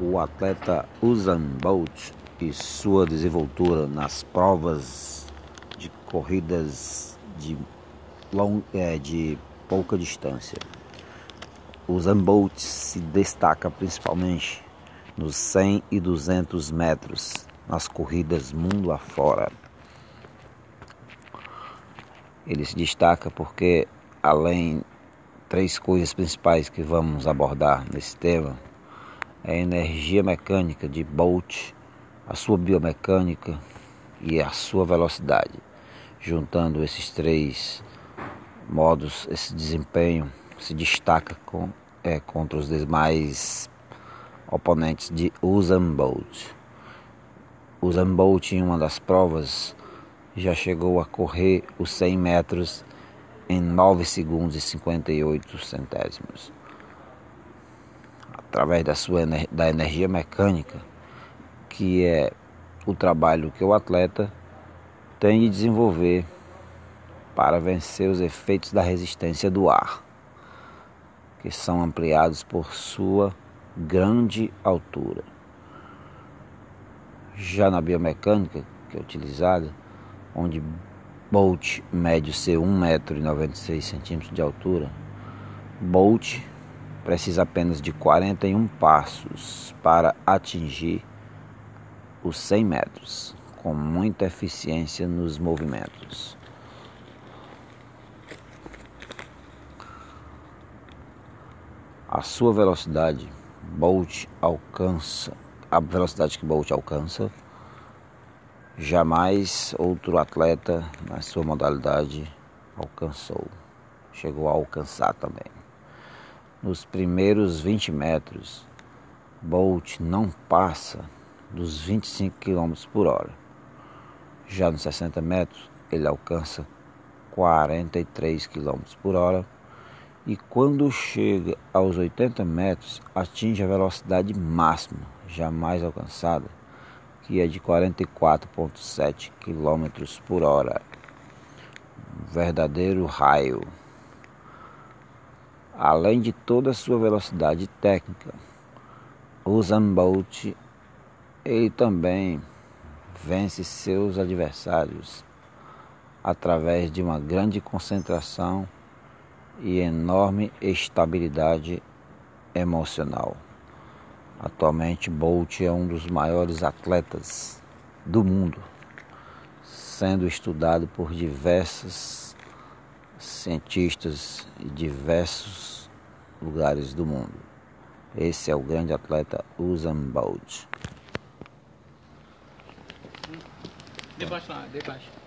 o atleta Usain Bolt e sua desenvoltura nas provas de corridas de, long, é, de pouca distância. Usain Bolt se destaca principalmente nos 100 e 200 metros nas corridas mundo afora. Ele se destaca porque além três coisas principais que vamos abordar nesse tema a energia mecânica de Bolt, a sua biomecânica e a sua velocidade. Juntando esses três modos, esse desempenho se destaca com, é, contra os demais oponentes de Usain Bolt. Usain Bolt em uma das provas já chegou a correr os 100 metros em 9 segundos e 58 centésimos. Através da sua da energia mecânica, que é o trabalho que o atleta tem de desenvolver para vencer os efeitos da resistência do ar, que são ampliados por sua grande altura. Já na biomecânica, que é utilizada, onde Bolt médio ser 1,96m de altura, Bolt precisa apenas de 41 passos para atingir os 100 metros, com muita eficiência nos movimentos. A sua velocidade, Bolt alcança, a velocidade que Bolt alcança jamais outro atleta na sua modalidade alcançou, chegou a alcançar também. Nos primeiros 20 metros, Bolt não passa dos 25 km por hora. Já nos 60 metros, ele alcança 43 km por hora. E quando chega aos 80 metros, atinge a velocidade máxima jamais alcançada que é de 44,7 km por hora. verdadeiro raio. Além de toda a sua velocidade técnica, o Zambolt ele também vence seus adversários através de uma grande concentração e enorme estabilidade emocional. Atualmente, Bolt é um dos maiores atletas do mundo, sendo estudado por diversos cientistas e diversos lugares do mundo. Esse é o grande atleta Usain Bolt. Debaixo lá, debaixo.